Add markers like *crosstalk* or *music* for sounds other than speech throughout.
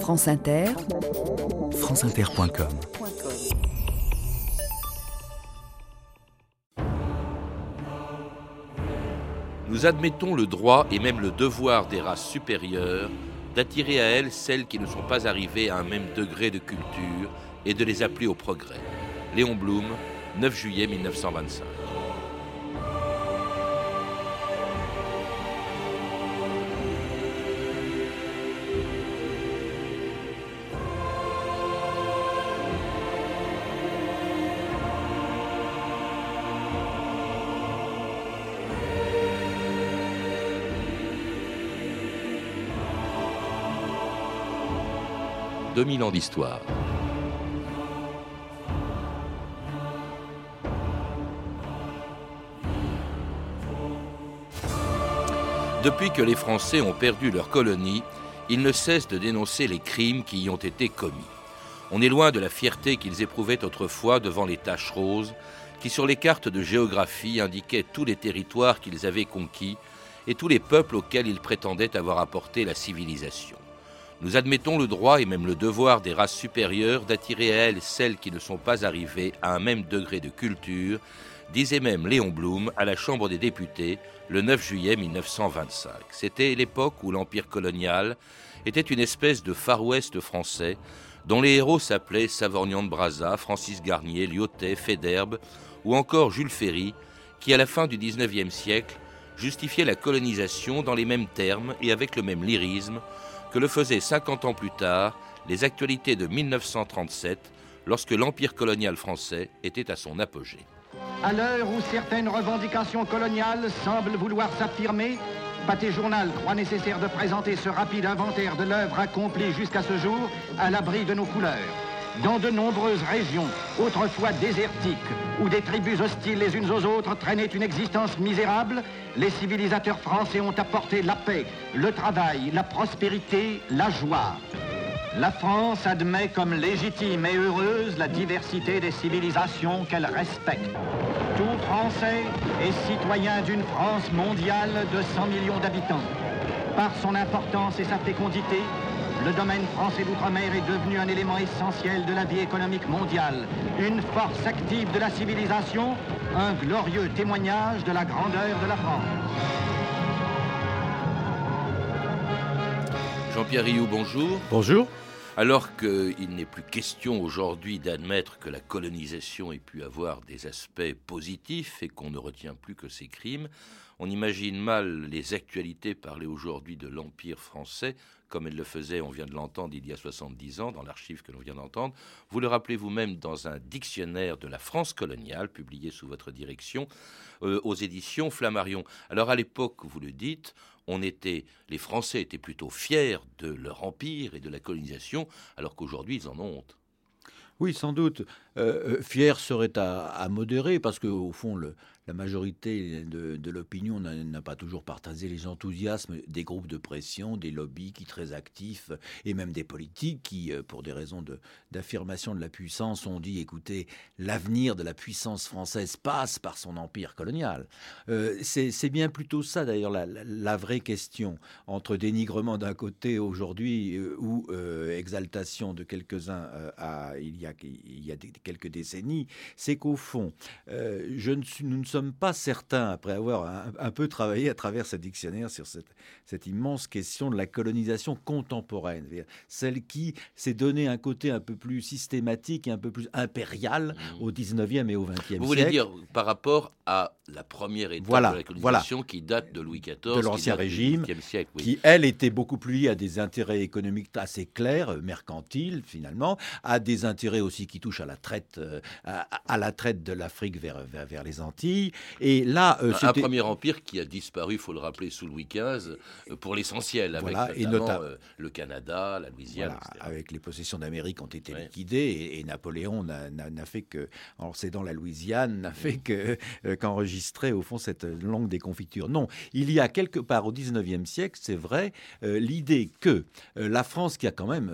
France Inter, franceinter.com Nous admettons le droit et même le devoir des races supérieures d'attirer à elles celles qui ne sont pas arrivées à un même degré de culture et de les appeler au progrès. Léon Blum, 9 juillet 1925. 2000 ans d'histoire. Depuis que les Français ont perdu leur colonie, ils ne cessent de dénoncer les crimes qui y ont été commis. On est loin de la fierté qu'ils éprouvaient autrefois devant les taches roses, qui sur les cartes de géographie indiquaient tous les territoires qu'ils avaient conquis et tous les peuples auxquels ils prétendaient avoir apporté la civilisation. Nous admettons le droit et même le devoir des races supérieures d'attirer à elles celles qui ne sont pas arrivées à un même degré de culture, disait même Léon Blum à la Chambre des députés le 9 juillet 1925. C'était l'époque où l'Empire colonial était une espèce de Far West français dont les héros s'appelaient Savorgnan de Brazza, Francis Garnier, Lyotet, Féderbe ou encore Jules Ferry, qui à la fin du XIXe siècle justifiait la colonisation dans les mêmes termes et avec le même lyrisme que le faisaient 50 ans plus tard les actualités de 1937, lorsque l'Empire colonial français était à son apogée. À l'heure où certaines revendications coloniales semblent vouloir s'affirmer, Pâté Journal croit nécessaire de présenter ce rapide inventaire de l'œuvre accomplie jusqu'à ce jour à l'abri de nos couleurs. Dans de nombreuses régions, autrefois désertiques, où des tribus hostiles les unes aux autres traînaient une existence misérable, les civilisateurs français ont apporté la paix, le travail, la prospérité, la joie. La France admet comme légitime et heureuse la diversité des civilisations qu'elle respecte. Tout Français est citoyen d'une France mondiale de 100 millions d'habitants. Par son importance et sa fécondité, le domaine français d'outre-mer est devenu un élément essentiel de la vie économique mondiale, une force active de la civilisation, un glorieux témoignage de la grandeur de la France. Jean-Pierre Rioux, bonjour. Bonjour. Alors qu'il n'est plus question aujourd'hui d'admettre que la colonisation ait pu avoir des aspects positifs et qu'on ne retient plus que ses crimes, on imagine mal les actualités parler aujourd'hui de l'Empire français comme elle le faisait, on vient de l'entendre, il y a 70 ans, dans l'archive que l'on vient d'entendre. Vous le rappelez vous-même dans un dictionnaire de la France coloniale, publié sous votre direction, euh, aux éditions Flammarion. Alors à l'époque, vous le dites, on était, les Français étaient plutôt fiers de leur empire et de la colonisation, alors qu'aujourd'hui, ils en ont honte. Oui, sans doute. Euh, euh, fier serait à, à modérer, parce qu'au fond, le, la majorité de, l'opinion n'a pas toujours partagé les enthousiasmes des groupes de pression, des lobbies qui très actifs, et même des politiques qui, euh, pour des raisons d'affirmation de, la puissance, ont dit écoutez, l'avenir de la puissance française passe par son empire colonial. Euh, c'est bien plutôt ça, d'ailleurs, la, vraie question entre dénigrement d'un côté aujourd'hui euh, ou exaltation de quelques-uns il y a, il y a quelques décennies, c'est qu'au fond, je ne nous ne sommes sommes pas certains, après avoir un, peu travaillé à travers ce dictionnaire sur cette, cette immense question de la colonisation contemporaine, celle qui s'est donné un côté un peu plus systématique et un peu plus impérial mmh. au 19e et au 20e siècle. Vous voulez dire par rapport à la première étape de la colonisation qui date de Louis XIV, de l'Ancien Régime, siècle, qui elle était beaucoup plus liée à des intérêts économiques assez clairs, euh, mercantiles finalement, à des intérêts aussi qui touchent à la traite, euh, à, la traite de l'Afrique vers, vers les Antilles et là, euh, un premier empire qui a disparu, il faut le rappeler, sous Louis XV, euh, pour l'essentiel, avec notamment, et euh, le Canada, la Louisiane, avec les possessions d'Amérique ont été liquidées, et, Napoléon n'a fait que, en cédant la Louisiane, n'a fait que qu'enregistrer au fond cette longue déconfiture. Non, il y a quelque part au XIXe siècle, c'est vrai, l'idée que la France, qui a quand même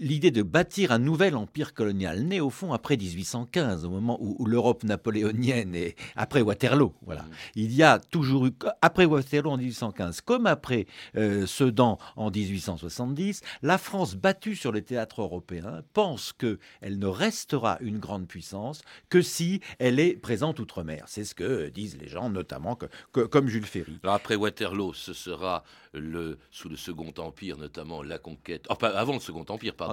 l'idée de bâtir un nouvel empire colonial, né au fond après 1815, au moment où, l'Europe napoléonienne et après Waterloo. Voilà. Mmh. Il y a toujours eu, après Waterloo en 1815, comme après euh, Sedan en 1870, la France battue sur les théâtres européens pense qu'elle ne restera une grande puissance que si elle est présente outre-mer. C'est ce que disent les gens, notamment que, comme Jules Ferry. Alors après Waterloo, ce sera le, sous le Second Empire, notamment la conquête, enfin avant le Second Empire, pardon,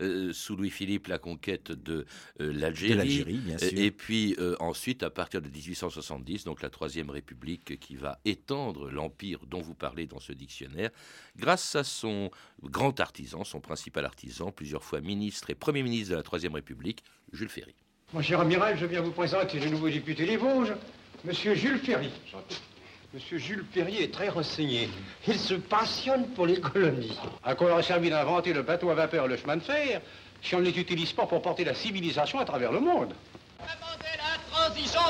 euh, sous Louis-Philippe, la conquête de euh, l'Algérie. Et puis euh, ensuite, à partir de 1870, donc la Troisième République qui va étendre l'empire dont vous parlez dans ce dictionnaire, grâce à son grand artisan, son principal artisan, plusieurs fois ministre et Premier ministre de la Troisième République, Jules Ferry. Mon cher amiral, je viens vous présenter le nouveau député des Vosges, Monsieur Jules Ferry. Monsieur Jules Perrier est très renseigné. Il se passionne pour les colonies. À quoi aurait servi d'inventer le bateau à vapeur et le chemin de fer si on ne les utilise pas pour porter la civilisation à travers le monde? Demandez la transition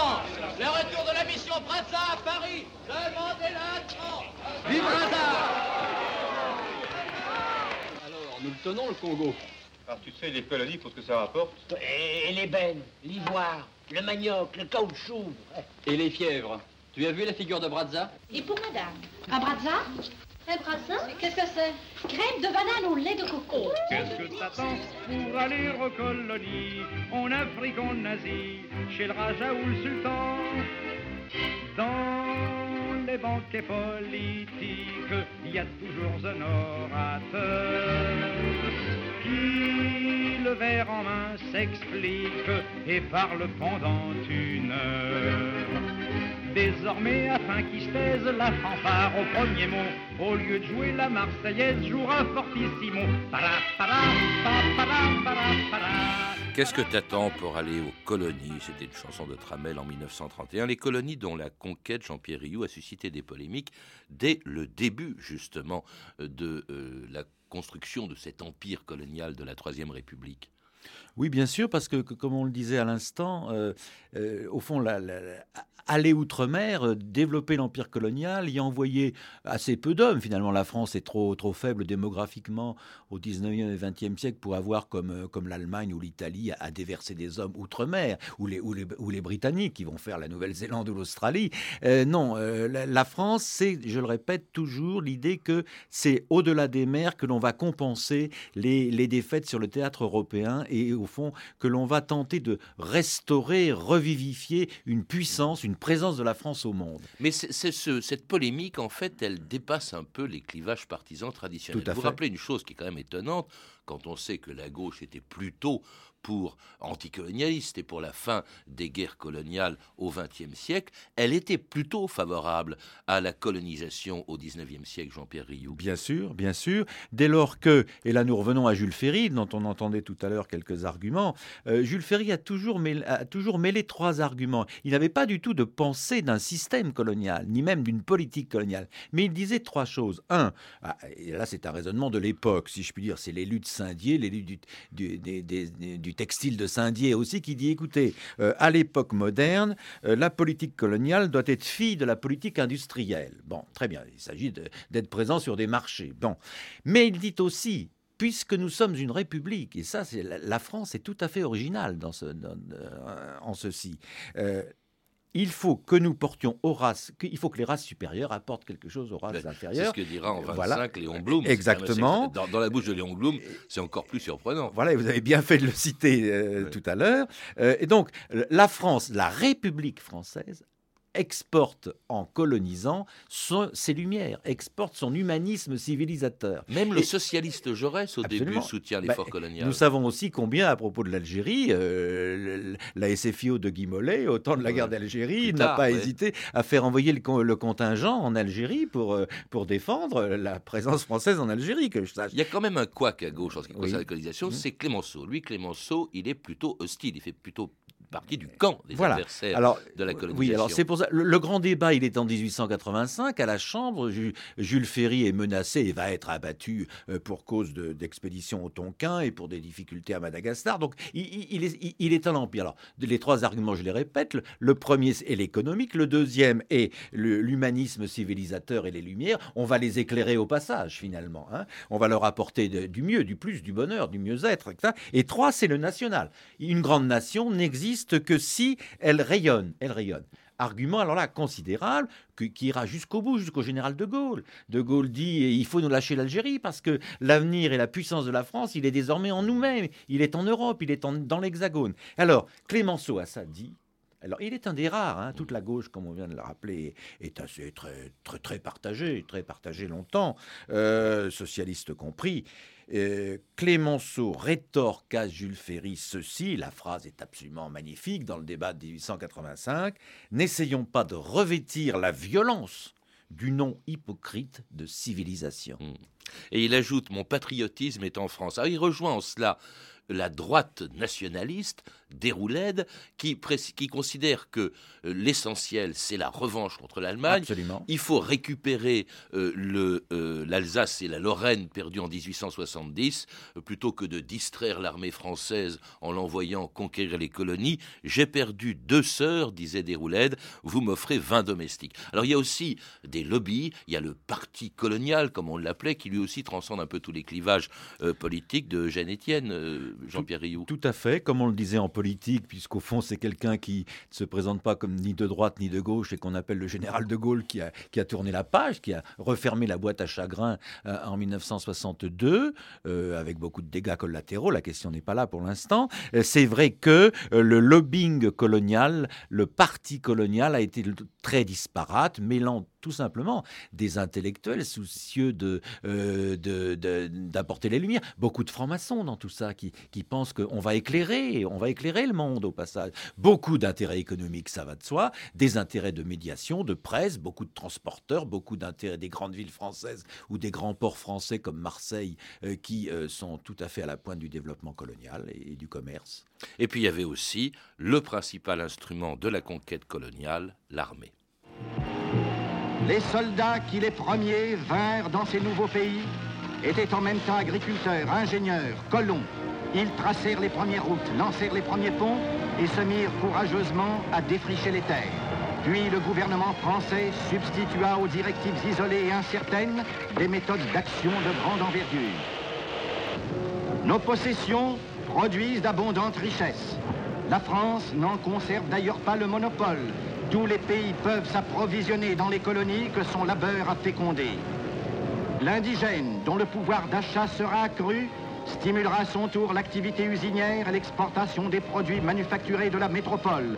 Le retour de la mission Brazza à Paris Demandez la transition Vive Brazza Alors, nous le tenons, le Congo. Alors, tu sais, les colonies, pour ce que ça rapporte Et, les bennes, l'ivoire, le manioc, le caoutchouc. Et les fièvres? Tu as vu la figure de Brazza? Et pour madame. Un Brazza? Un Brazza? Qu'est-ce que c'est? Crème de banane au lait de coco. Qu'est-ce que t'attends pour aller aux colonies? En Afrique, en Asie, chez le Raja ou le Sultan. Dans les banquets politiques, il y a toujours un orateur qui, le verre en main, s'explique et parle pendant une heure désormais afin qu'il se taise la fanfare au premier mot. Au lieu de jouer la Marseillaise, jouera fortissimo. Qu'est-ce que t'attends pour aller aux colonies? C'était une chanson de Tramel en 1931. Les colonies dont la conquête, Jean-Pierre Rioux, a suscité des polémiques dès le début, justement, de euh, la construction de cet empire colonial de la Troisième République. Oui, bien sûr, parce que, comme on le disait à l'instant, euh, euh, au fond, aller outre-mer, euh, développer l'empire colonial, y envoyer assez peu d'hommes. Finalement, la France est trop, trop faible démographiquement au 19e et 20e siècle pour avoir, comme, comme l'Allemagne ou l'Italie, à, déverser des hommes outre-mer, ou les, ou, les, ou les Britanniques qui vont faire la Nouvelle-Zélande ou l'Australie. Non, la, France, c'est, je le répète toujours, l'idée que c'est au-delà des mers que l'on va compenser les, les défaites sur le théâtre européen et au fond que l'on va tenter de restaurer, revivifier une puissance, une présence de la France au monde. Mais c'est, ce, cette polémique, en fait, elle dépasse un peu les clivages partisans traditionnels. Vous vous rappelez une chose qui est quand même étonnante, quand on sait que la gauche était plutôt pour anticolonialiste et pour la fin des guerres coloniales au XXe siècle, elle était plutôt favorable à la colonisation au XIXe siècle, Jean-Pierre Rioux. Bien sûr, bien sûr. Dès lors que, et là nous revenons à Jules Ferry, dont on entendait tout à l'heure quelques arguments, euh, Jules Ferry a toujours, mêlé, a toujours mêlé trois arguments. Il n'avait pas du tout de pensée d'un système colonial, ni même d'une politique coloniale, mais il disait trois choses. Un, ah, et là c'est un raisonnement de l'époque, si je puis dire, c'est les luttes Saint-Dié, luttes du, du textile de Saint-Dié aussi, qui dit, écoutez, euh, à l'époque moderne, euh, la politique coloniale doit être fille de la politique industrielle. Bon, très bien, il s'agit d'être présent sur des marchés. Bon, mais il dit aussi, puisque nous sommes une république, et ça, la France est tout à fait originale dans ce, euh, en ceci il faut que nous portions aux races, il faut que les races supérieures apportent quelque chose aux races inférieures. C'est ce que dira en 25 Léon Blum. Exactement. Dans, la bouche de Léon Blum, c'est encore plus surprenant. Voilà, vous avez bien fait de le citer euh, tout à l'heure. Euh, et donc, la France, la République française, exporte en colonisant ses lumières, exporte son humanisme civilisateur. Même le socialiste Jaurès au début soutient l'effort bah, colonial. Nous savons aussi combien à propos de l'Algérie, euh, la SFIO de Guy Mollet, au temps de la guerre d'Algérie, n'a pas hésité à faire envoyer le, contingent en Algérie pour, euh, pour défendre la présence française en Algérie, que je sache. Il y a quand même un couac à gauche en ce qui concerne la colonisation, c'est Clémenceau. Lui, Clémenceau, il est plutôt hostile, il fait plutôt partie du camp des Voilà. adversaires Alors, de la colonisation. Oui, alors c'est pour ça. Le, le grand débat, il est en 1885 à la Chambre. Ju- Jules Ferry est menacé et va être abattu euh, pour cause de- d'expédition au Tonkin et pour des difficultés à Madagascar. Donc, il, est, il- est en empire. Alors, les trois arguments, je les répète. Le, le premier est l'économique. Le deuxième est l'humanisme civilisateur et les lumières. On va les éclairer au passage, finalement. hein. On va leur apporter de- du mieux, du plus, du bonheur, du mieux-être. etc. Et trois, c'est le national. Une grande nation n'existe que si elle rayonne. Elle rayonne. Argument alors là considérable qui ira jusqu'au bout, jusqu'au général de Gaulle. De Gaulle dit il faut nous lâcher l'Algérie parce que l'avenir et la puissance de la France, il est désormais en nous-mêmes, il est en Europe, il est dans l'Hexagone. Alors Clémenceau a ça dit. Alors, il est un des rares. hein. Toute la gauche, comme on vient de le rappeler, est assez très très très partagée, très partagée longtemps, euh, socialistes compris. Clémenceau rétorque à Jules Ferry ceci, la phrase est absolument magnifique dans le débat de 1885, N'essayons pas de revêtir la violence du nom hypocrite de civilisation. Et il ajoute Mon patriotisme est en France. Alors, il rejoint en cela la droite nationaliste, Déroulède, qui, considère que euh, l'essentiel, c'est la revanche contre l'Allemagne. Il faut récupérer euh, euh, l'Alsace et la Lorraine perdues en 1870, euh, plutôt que de distraire l'armée française en l'envoyant conquérir les colonies. J'ai perdu deux sœurs, disait Déroulède, vous m'offrez 20 domestiques. Alors il y a aussi des lobbies, il y a le parti colonial, comme on l'appelait, qui lui aussi transcende un peu tous les clivages politiques de Jeanne Étienne, Jean-Pierre Rioux. Tout à fait, comme on le disait en politique, puisqu'au fond c'est quelqu'un qui ne se présente pas comme ni de droite ni de gauche et qu'on appelle le général de Gaulle qui a, tourné la page, qui a refermé la boîte à chagrin euh, en 1962, euh, avec beaucoup de dégâts collatéraux, la question n'est pas là pour l'instant. Euh, c'est vrai que euh, le lobbying colonial, le parti colonial a été très disparate, mêlant tout simplement des intellectuels soucieux euh, de- d'apporter les lumières. Beaucoup de francs-maçons dans tout ça qui, qui pensent qu'on va éclairer, on va éclairer le monde au passage. Beaucoup d'intérêts économiques, ça va de soi, des intérêts de médiation, de presse, beaucoup de transporteurs, beaucoup d'intérêts des grandes villes françaises ou des grands ports français comme Marseille euh, qui euh, sont tout à fait à la pointe du développement colonial et, et du commerce. Et puis il y avait aussi le principal instrument de la conquête coloniale, l'armée. Les soldats qui les premiers vinrent dans ces nouveaux pays étaient en même temps agriculteurs, ingénieurs, colons. Ils tracèrent les premières routes, lancèrent les premiers ponts et se mirent courageusement à défricher les terres. Puis le gouvernement français substitua aux directives isolées et incertaines des méthodes d'action de grande envergure. Nos possessions produisent d'abondantes richesses. La France n'en conserve d'ailleurs pas le monopole. Tous les pays peuvent s'approvisionner dans les colonies que son labeur a fécondées. L'indigène, dont le pouvoir d'achat sera accru, stimulera à son tour l'activité usinière et l'exportation des produits manufacturés de la métropole.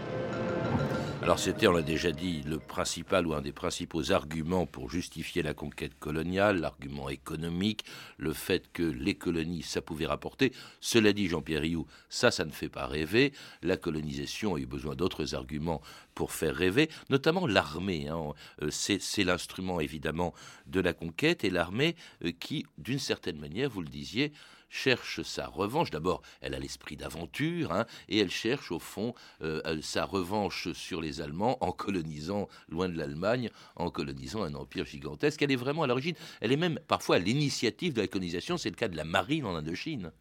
Alors c'était, on l'a déjà dit, le principal ou un des principaux arguments pour justifier la conquête coloniale, l'argument économique, le fait que les colonies, ça pouvait rapporter. Cela dit, Jean-Pierre Rioux, ça, ça ne fait pas rêver. La colonisation a eu besoin d'autres arguments pour faire rêver, notamment l'armée. hein. Euh, C'est l'instrument évidemment de la conquête et l'armée euh, qui, d'une certaine manière, vous le disiez, cherche sa revanche. D'abord, elle a l'esprit d'aventure, hein, et elle cherche au fond euh, euh, sa revanche sur les Allemands en colonisant, loin de l'Allemagne, en colonisant un empire gigantesque. Elle est vraiment à l'origine, elle est même parfois à l'initiative de la colonisation, c'est le cas de la marine en Indochine.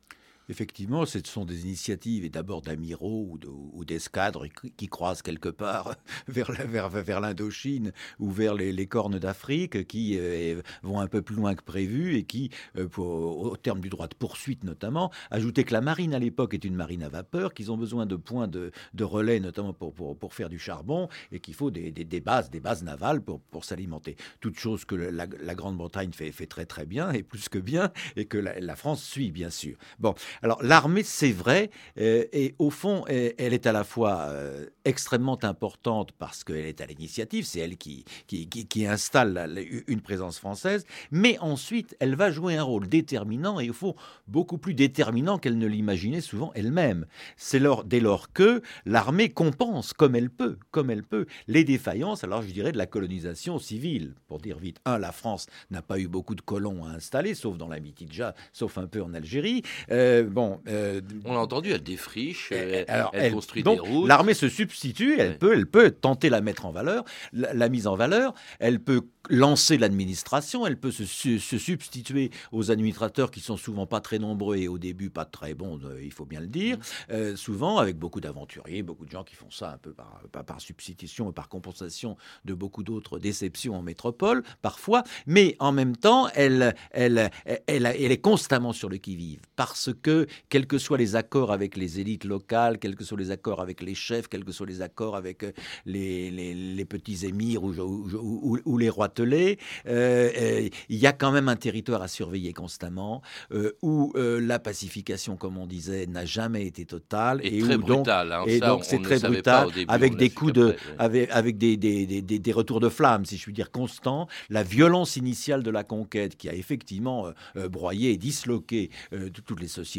Effectivement, ce sont des initiatives et d'abord d'amiraux ou de- ou d'escadres qui, croisent quelque part *laughs* vers, l'Indochine ou vers les, cornes d'Afrique qui euh, vont un peu plus loin que prévu et qui, euh, au terme du droit de poursuite notamment, ajoutaient que la marine à l'époque est une marine à vapeur, qu'ils ont besoin de points de, relais notamment pour, faire du charbon et qu'il faut des, bases, des bases navales pour, s'alimenter. Toute chose que la, Grande-Bretagne fait, fait très très bien et plus que bien et que la, la France suit bien sûr. Bon, alors l'armée, c'est vrai, euh, et au fond, euh, elle est à la fois euh, extrêmement importante parce qu'elle est à l'initiative, c'est elle qui, qui, installe une présence française, mais ensuite, elle va jouer un rôle déterminant et au fond, beaucoup plus déterminant qu'elle ne l'imaginait souvent elle-même. C'est dès lors que l'armée compense comme elle peut, comme elle peut, les défaillances, alors je dirais, de la colonisation civile. Pour dire vite, un, la France n'a pas eu beaucoup de colons à installer, sauf dans la Mitidja, sauf un peu en Algérie. Bon, on l'a entendu, elle défriche, elle, alors, elle, construit donc, des routes. L'armée se substitue, elle, peut, elle peut tenter la mettre en valeur, la, la mise en valeur, elle peut lancer l'administration, elle peut se, se, substituer aux administrateurs qui sont souvent pas très nombreux et au début pas très bons, euh, il faut bien le dire, euh, souvent avec beaucoup d'aventuriers, beaucoup de gens qui font ça un peu par, par, par substitution et par compensation de beaucoup d'autres déceptions en métropole, parfois, mais en même temps, elle, elle, elle, elle, elle est constamment sur le qui-vive, parce que, quels que soient les accords avec les élites locales, quels que soient les accords avec les chefs, quels que soient les accords avec euh, les, les, les petits émirs ou, ou, ou, ou les rois euh, euh, il y a quand même un territoire à surveiller constamment, euh, où euh, la pacification, comme on disait, n'a jamais été totale. Et, et très où brutal. Donc, hein, et ça, donc c'est très brutal, début, avec des coups de, après, avec, avec des, des, des, des, retours de flamme, si je puis dire, constants. La violence initiale de la conquête, qui a effectivement broyé et disloqué toutes les sociétés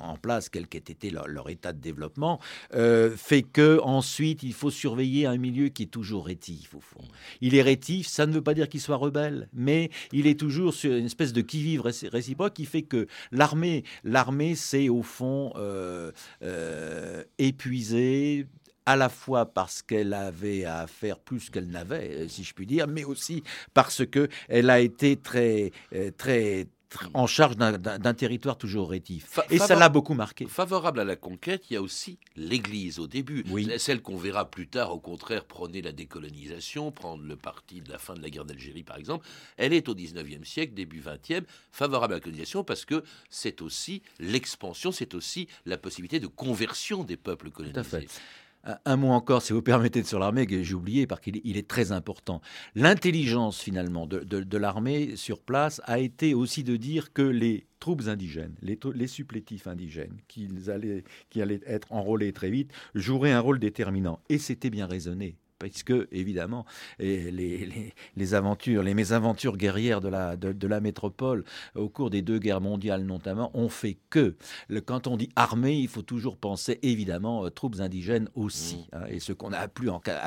en place, quel qu'ait été leur, état de développement, fait que ensuite il faut surveiller un milieu qui est toujours rétif au fond. Il est rétif ça ne veut pas dire qu'il soit rebelle, mais il est toujours sur une espèce de qui-vive réciproque qui fait que l'armée, l'armée, c'est au fond euh, euh, épuisée, à la fois parce qu'elle avait à faire plus qu'elle n'avait, si je puis dire, mais aussi parce que elle a été très, euh, très, en charge d'un territoire toujours rétif. Fa et ça l'a beaucoup marqué. Favorable à la conquête, il y a aussi l'Église au début. Oui. Celle qu'on verra plus tard, au contraire, prôner la décolonisation, prendre le parti de la fin de la guerre d'Algérie, par exemple. Elle est au 19e siècle, début 20e, favorable à la colonisation parce que c'est aussi l'expansion, c'est aussi la possibilité de conversion des peuples colonisés. Tout à fait. Un mot encore, si vous permettez, sur l'armée, que j'ai oublié, parce qu'il il est très important. L'intelligence, finalement, de, l'armée sur place a été aussi de dire que les troupes indigènes, les, supplétifs indigènes, qui allaient, qui allaient être enrôlés très vite, joueraient un rôle déterminant. Et c'était bien raisonné puisque évidemment les, les, les, aventures, les mésaventures guerrières de la, de, de, la métropole au cours des deux guerres mondiales notamment ont fait que le, quand on dit armée, il faut toujours penser évidemment euh, troupes indigènes aussi, mmh. hein, et ce qu'on a, a,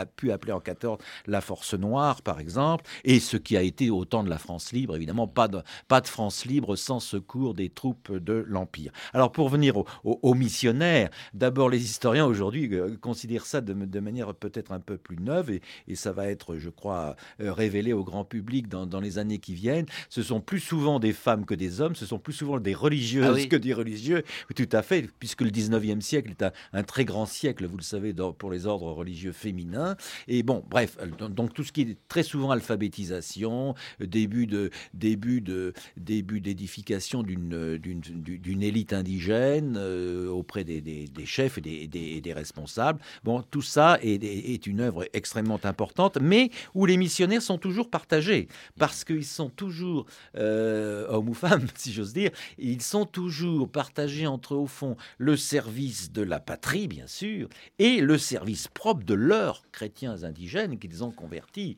pu appeler en 14 la force noire par exemple, et ce qui a été au temps de la France libre, évidemment pas de, pas de France libre sans secours des troupes de l'Empire. Alors pour venir aux au, au missionnaires, d'abord les historiens aujourd'hui euh, considèrent ça de, de manière peut-être un peu plus et, et, ça va être, je crois, euh, révélé au grand public dans, dans, les années qui viennent. Ce sont plus souvent des femmes que des hommes, ce sont plus souvent des religieuses ah oui. que des religieux, tout à fait, puisque le 19e siècle est un, un très grand siècle, vous le savez, dans, pour les ordres religieux féminins. Et bon, bref, donc tout ce qui est très souvent alphabétisation, début de début de début d'édification d'une d'une élite indigène euh, auprès des, des, des, chefs et des, des, des responsables. Bon, tout ça est, est une œuvre extrêmement importante, mais où les missionnaires sont toujours partagés, parce qu'ils sont toujours, euh, hommes ou femmes, *laughs* si j'ose dire, ils sont toujours partagés entre, au fond, le service de la patrie, bien sûr, et le service propre de leurs chrétiens indigènes qu'ils ont convertis.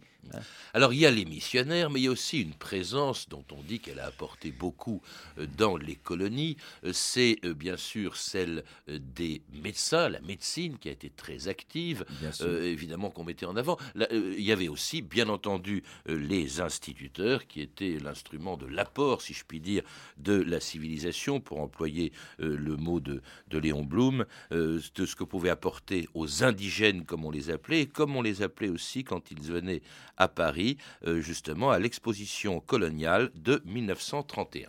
Alors il y a les missionnaires, mais il y a aussi une présence dont on dit qu'elle a apporté beaucoup euh, dans les colonies. Euh, c'est bien sûr celle des médecins, la médecine qui a été très active, euh, évidemment qu'on mettait en avant. Là, euh, il y avait aussi, bien entendu, euh, les instituteurs qui étaient l'instrument de l'apport, si je puis dire, de la civilisation, pour employer le mot de, de Léon Blum, de ce que pouvaient apporter aux indigènes, comme on les appelait, et comme on les appelait aussi quand ils venaient à Paris, justement à l'exposition coloniale de 1931.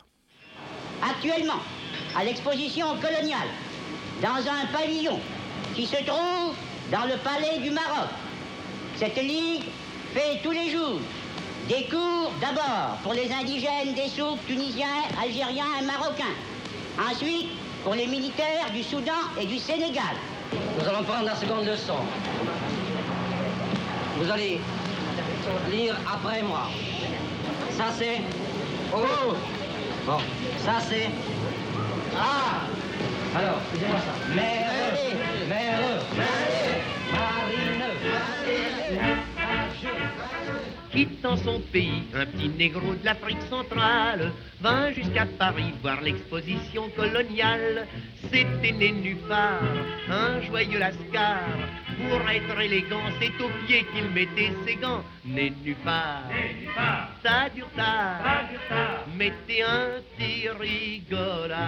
Actuellement, à l'exposition coloniale, dans un pavillon qui se trouve dans le palais du Maroc. Cette ligue fait tous les jours des cours d'abord pour les indigènes des souks tunisiens, algériens et marocains. Ensuite, pour les militaires du Soudan et du Sénégal. Nous allons prendre la seconde leçon. Vous allez lire après moi. Ça c'est Oh Bon, ça c'est Ah Alors, excusez-moi ça. Mère, mère, Quittant son pays, un petit négro de l'Afrique centrale vint jusqu'à Paris voir l'exposition coloniale. C'était né nulle part, un joyeux lascar, pour être élégant, c'est aux pieds qu'il mettait ses gants. Nénuphar, ça dure tard, mettez un petit rigolard.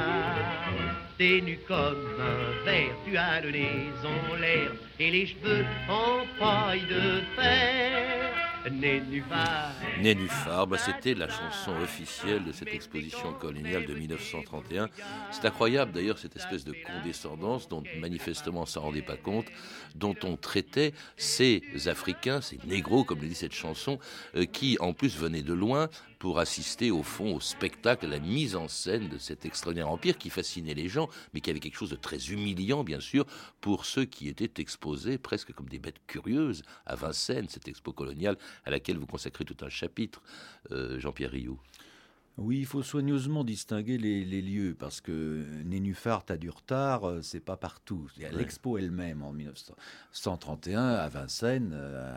T'es nu comme un verre, tu as le nez en l'air et les cheveux en paille de fer. Nénuphar. Nénuphar, bah, c'était la chanson officielle de cette exposition coloniale de 1931. C'est incroyable d'ailleurs cette espèce de condescendance dont manifestement on s'en rendait pas compte, dont on traitait ces Africains, ces négros comme le dit cette chanson, euh, qui en plus venaient de loin pour assister au fond au spectacle, à la mise en scène de cet extraordinaire empire qui fascinait les gens, mais qui avait quelque chose de très humiliant bien sûr pour ceux qui étaient exposés presque comme des bêtes curieuses à Vincennes, cette expo coloniale à laquelle vous consacrez tout un chapitre, euh, Jean-Pierre Rioux. Oui, il faut soigneusement distinguer les, lieux parce que Nénuphar, a du retard, euh, c'est pas partout. Il y a l'expo elle-même en 1931 à Vincennes, euh,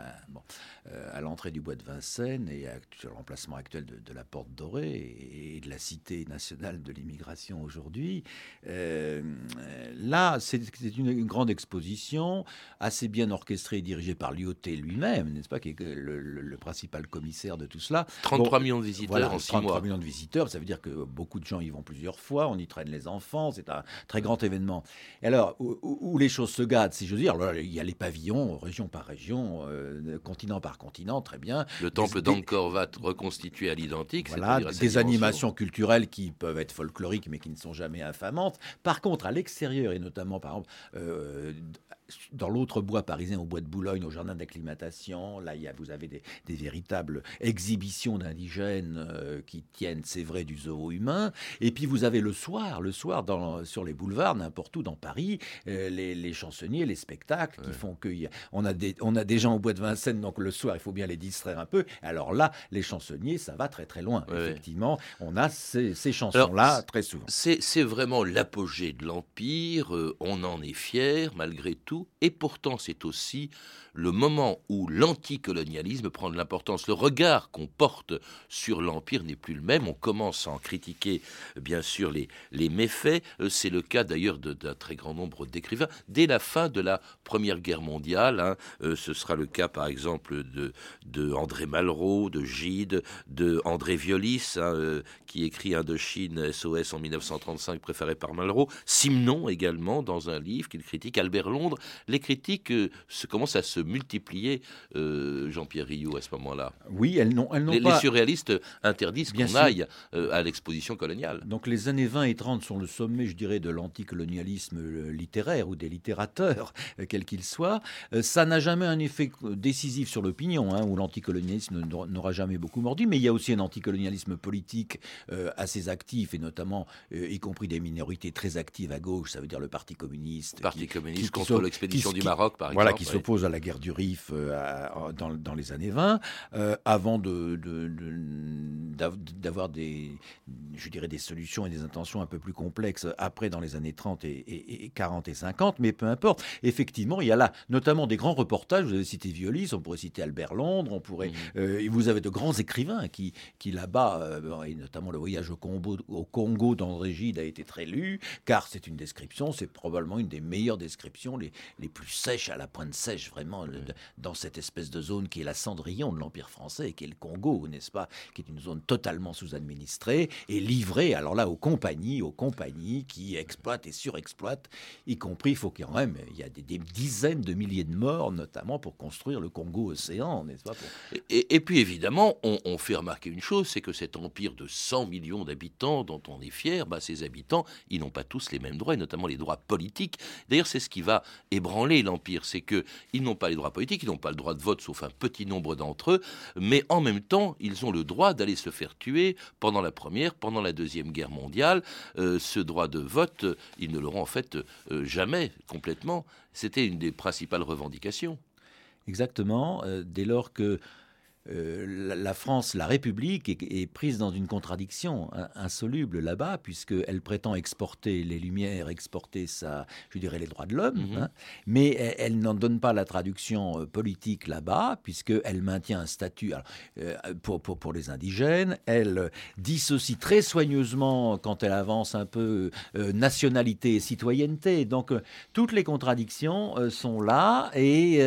euh, à l'entrée du bois de Vincennes et sur l'emplacement actuel de, la Porte Dorée et, de la Cité nationale de l'immigration aujourd'hui. là, c'est une, grande exposition assez bien orchestrée et dirigée par l'IOT lui-même, n'est-ce pas, qui est le, principal commissaire de tout cela. 33 millions de visiteurs en 6 mois visiteurs. Ça veut dire que beaucoup de gens y vont plusieurs fois. On y traîne les enfants. C'est un très grand événement. Et alors, où, les choses se gâtent, si je veux dire, il y a les pavillons, région par région, euh, continent par continent, très bien. Le temple d'Angkor Wat reconstitué à l'identique. Voilà, des animations culturelles qui peuvent être folkloriques, mais qui ne sont jamais infamantes. Par contre, à l'extérieur, et notamment, par exemple, euh, dans l'autre bois parisien, au bois de Boulogne, au jardin d'acclimatation, là, il y a, vous avez des, véritables exhibitions d'indigènes euh, qui tiennent, c'est vrai, du zoo humain. Et puis vous avez le soir, le soir, dans, sur les boulevards, n'importe où dans Paris, euh, les, chansonniers, les spectacles qui font que on a des on a des gens au bois de Vincennes, donc le soir, il faut bien les distraire un peu. Alors là, les chansonniers, ça va très très loin. Effectivement, on a ces, chansons-là très souvent. C'est vraiment l'apogée de l'empire. Euh, on en est fier malgré tout et pourtant c'est aussi le moment où l'anticolonialisme prend de l'importance. Le regard qu'on porte sur l'Empire n'est plus le même. On commence à en critiquer, bien sûr, les, méfaits. Euh, c'est le cas d'ailleurs d'un très grand nombre d'écrivains. Dès la fin de la Première Guerre mondiale, hein, euh, ce sera le cas par exemple de André Malraux, de Gide, de André Violis, hein, euh, qui écrit Indochine SOS en 1935, préféré par Malraux. Simon également, dans un livre qu'il critique, Albert Londres. Les critiques se commencent à se multiplier, euh, Jean-Pierre Rioux, à ce moment-là. Oui, elles n'ont elles les, pas... les surréalistes interdisent qu'on aille euh, à l'exposition coloniale. Donc les années 20 et 30 sont le sommet, je dirais, de l'anticolonialisme euh, littéraire ou des littérateurs, quels qu'ils soient. ça n'a jamais un effet décisif sur l'opinion, hein, où l'anticolonialisme n'aura jamais beaucoup mordu, mais il y a aussi un anticolonialisme politique assez actif, et notamment, y compris des minorités très actives à gauche, ça veut dire le Parti communiste. Parti communiste contre l'expédition du Maroc, par exemple. Voilà, qui s'oppose à la guerre du Rif euh, dans, dans, les années 20, euh, avant de, d'avoir des, je dirais, des solutions et des intentions un peu plus complexes après dans les années 30 et, 40 et 50, mais peu importe. Effectivement, il y a là notamment des grands reportages, vous avez cité Violis, on pourrait citer Albert Londres, on pourrait, mmh. euh, vous avez de grands écrivains qui, qui là-bas, et notamment le voyage au Congo, au Congo d'André Gide a été très lu, car c'est une description, c'est probablement une des meilleures descriptions, les, les plus sèches à la pointe sèche, vraiment dans cette espèce de zone qui est la Cendrillon de l'Empire français, qui est le Congo, n'est-ce pas, qui est une zone totalement sous-administrée et livrée, alors là, aux compagnies, aux compagnies qui exploitent et surexploitent, y compris, il faut quand même, il y a des, dizaines de milliers de morts, notamment pour construire le Congo-Océan, n'est-ce pas et, puis évidemment, on, fait remarquer une chose, c'est que cet empire de 100 millions d'habitants dont on est fier, bah, ces habitants, ils n'ont pas tous les mêmes droits, et notamment les droits politiques. D'ailleurs, c'est ce qui va ébranler l'empire, c'est que ils n'ont pas les droits politiques, ils n'ont pas le droit de vote, sauf un petit nombre d'entre eux, mais en même temps, ils ont le droit d'aller se faire tuer pendant la Première, pendant la Deuxième Guerre mondiale. Euh, ce droit de vote, ils ne l'auront en fait euh, jamais complètement. C'était une des principales revendications. Exactement, euh, dès lors que euh, la, France, la République, est, prise dans une contradiction insoluble là-bas, puisqu'elle prétend exporter les Lumières, exporter sa, je dirais, les droits de l'homme, mhm. hein, mais elle, n'en donne pas la traduction euh, politique là-bas, puisqu'elle maintient un statut euh, pour, pour, les indigènes, elle dissocie très soigneusement, quand elle avance un peu, nationalité et citoyenneté. Donc, toutes les contradictions sont là, et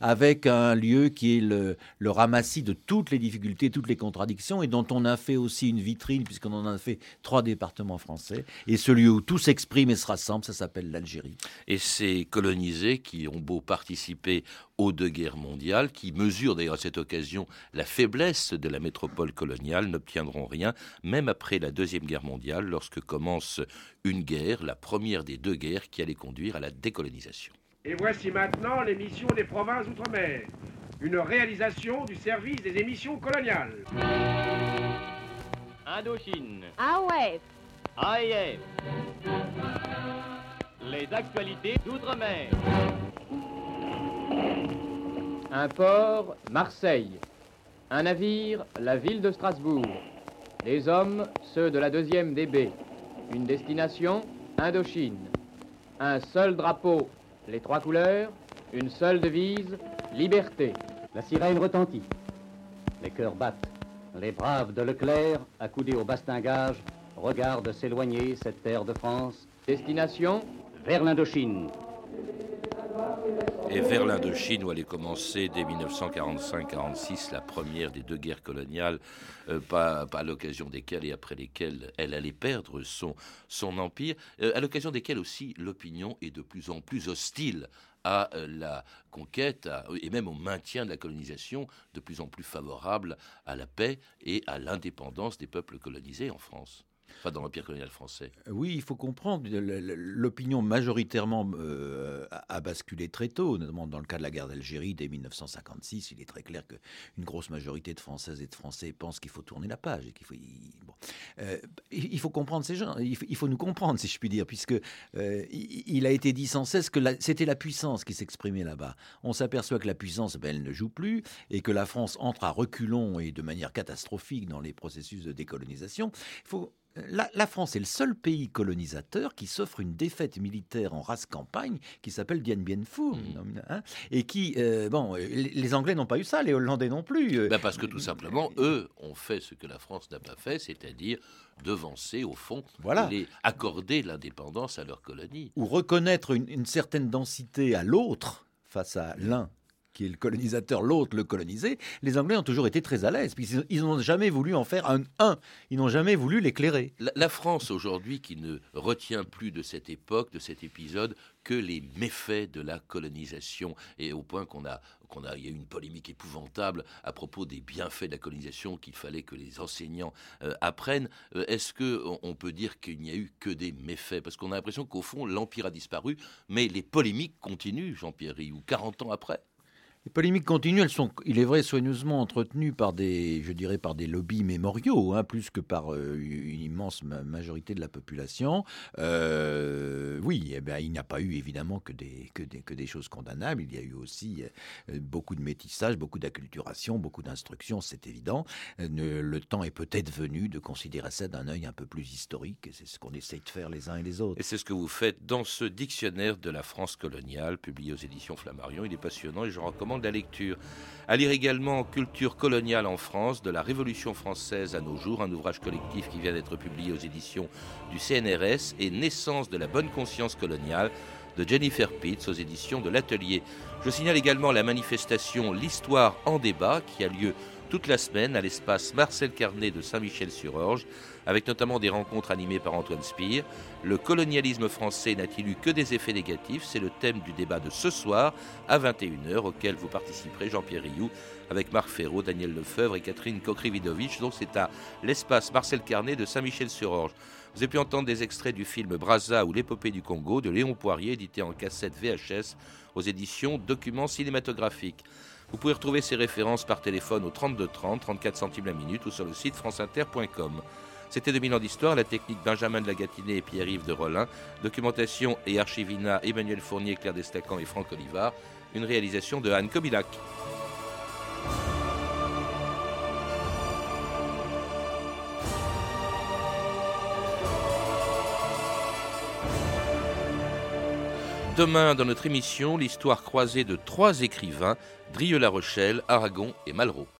avec un lieu qui est le, le ramassis de toutes les difficultés, toutes les contradictions, et dont on a fait aussi une vitrine, puisqu'on en a fait trois départements français. Et ce lieu où tout s'exprime et se rassemble, ça s'appelle l'Algérie. Et ces colonisés qui ont beau participer aux deux guerres mondiales, qui mesurent d'ailleurs à cette occasion la faiblesse de la métropole coloniale, n'obtiendront rien, même après la Deuxième Guerre mondiale, lorsque commence une guerre, la première des deux guerres qui allait conduire à la décolonisation. Et voici maintenant l'émission des provinces outre-mer une réalisation du service des émissions coloniales. Indochine. AOF. AIF. Les actualités d'outre-mer. Un port, Marseille. Un navire, la ville de Strasbourg. Les hommes, ceux de la deuxième DB. Une destination, Indochine. Un seul drapeau, les trois couleurs. Une seule devise, liberté. La sirène retentit. Les cœurs battent. Les braves de Leclerc, accoudés au bastingage, regardent s'éloigner cette terre de France. Destination Vers l'Indochine. Et vers l'Indochine, où allait commencer dès 1945-46 la première des deux guerres coloniales, euh, pas, à l'occasion desquelles et après lesquelles elle allait perdre son, son empire, euh, à l'occasion desquelles aussi l'opinion est de plus en plus hostile à euh, la conquête et même au maintien de la colonisation de plus en plus favorable à la paix et à l'indépendance des peuples colonisés en France pas dans l'Empire colonial français. Oui, il faut comprendre, l'opinion majoritairement euh, a basculé très tôt, notamment dans le cas de la guerre d'Algérie dès 1956. Il est très clair qu'une grosse majorité de Françaises et de Français pensent qu'il faut tourner la page. Et faut, euh, il faut comprendre ces gens, il faut, nous comprendre, si je puis dire, puisque euh, il a été dit sans cesse que c'était la puissance qui s'exprimait là-bas. On s'aperçoit que la puissance, ben, elle ne joue plus, et que la France entre à reculons et de manière catastrophique dans les processus de décolonisation. Il faut la, France est le seul pays colonisateur qui s'offre une défaite militaire en race campagne qui s'appelle Dien Bien Phu. Mmh. Hein, et qui, euh, bon, les, Anglais n'ont pas eu ça, les Hollandais non plus. Euh. Ben parce que tout simplement, eux ont fait ce que la France n'a pas fait, c'est-à-dire devancer, au fond, voilà. les, accorder l'indépendance à leur colonie. Ou reconnaître une certaine densité à l'autre face à l'un qui est le colonisateur, l'autre le colonisé, les Anglais ont toujours été très à l'aise. Ils n'ont jamais voulu en faire un un. Ils n'ont jamais voulu l'éclairer. La, France aujourd'hui qui ne retient plus de cette époque, de cet épisode, que les méfaits de la colonisation et au point qu'on a qu'on a y a eu une polémique épouvantable à propos des bienfaits de la colonisation qu'il fallait que les enseignants euh, apprennent. Euh, est-ce que on peut dire qu'il n'y a eu que des méfaits? Parce qu'on a l'impression qu'au fond l'empire a disparu, mais les polémiques continuent, Jean-Pierre ou 40 ans après. Les polémiques continuent, elles sont, il est vrai, soigneusement entretenues par des, je dirais, par des lobbies mémoriaux, hein, plus que par euh, une immense majorité de la population. Euh, oui, eh bien, il n'y a pas eu évidemment que des, que, des, que des choses condamnables. Il y a eu aussi euh, beaucoup de métissage, beaucoup d'acculturation, beaucoup d'instruction, c'est évident. le temps est peut-être venu de considérer ça d'un œil un peu plus historique, et c'est ce qu'on essaye de faire les uns et les autres. Et c'est ce que vous faites dans ce dictionnaire de la France coloniale, publié aux éditions Flammarion. Il est passionnant et je recommande de la lecture. À lire également Culture coloniale en France, de la Révolution française à nos jours, un ouvrage collectif qui vient d'être publié aux éditions du CNRS, et Naissance de la bonne conscience coloniale de Jennifer Pitts aux éditions de l'Atelier. Je signale également la manifestation L'Histoire en débat qui a lieu toute la semaine à l'espace Marcel Carnet de Saint-Michel-sur-Orge, avec notamment des rencontres animées par Antoine Spire. Le colonialisme français n'a-t-il eu que des effets négatifs? C'est le thème du débat de ce soir à 21h, auquel vous participerez Jean-Pierre Rioux, avec Marc Ferraud, Daniel Lefebvre et Catherine Kokrividovich. Donc c'est à l'espace Marcel Carnet de Saint-Michel-sur-Orge. Vous avez pu entendre des extraits du film Braza ou l'épopée du Congo de Léon Poirier, édité en cassette VHS aux éditions Documents cinématographiques. Vous pouvez retrouver ces références par téléphone au 32 30, 34 centimes la minute ou sur le site franceinter.com. C'était 2000 ans d'histoire, la technique Benjamin de la Gatinée et Pierre-Yves de Rollin, documentation et archivina Emmanuel Fournier, Claire Destacan et Franck Olivard, une réalisation de Anne Kobilac. Demain, dans notre émission, l'histoire croisée de trois écrivains, Drieux-La Rochelle, Aragon et Malraux.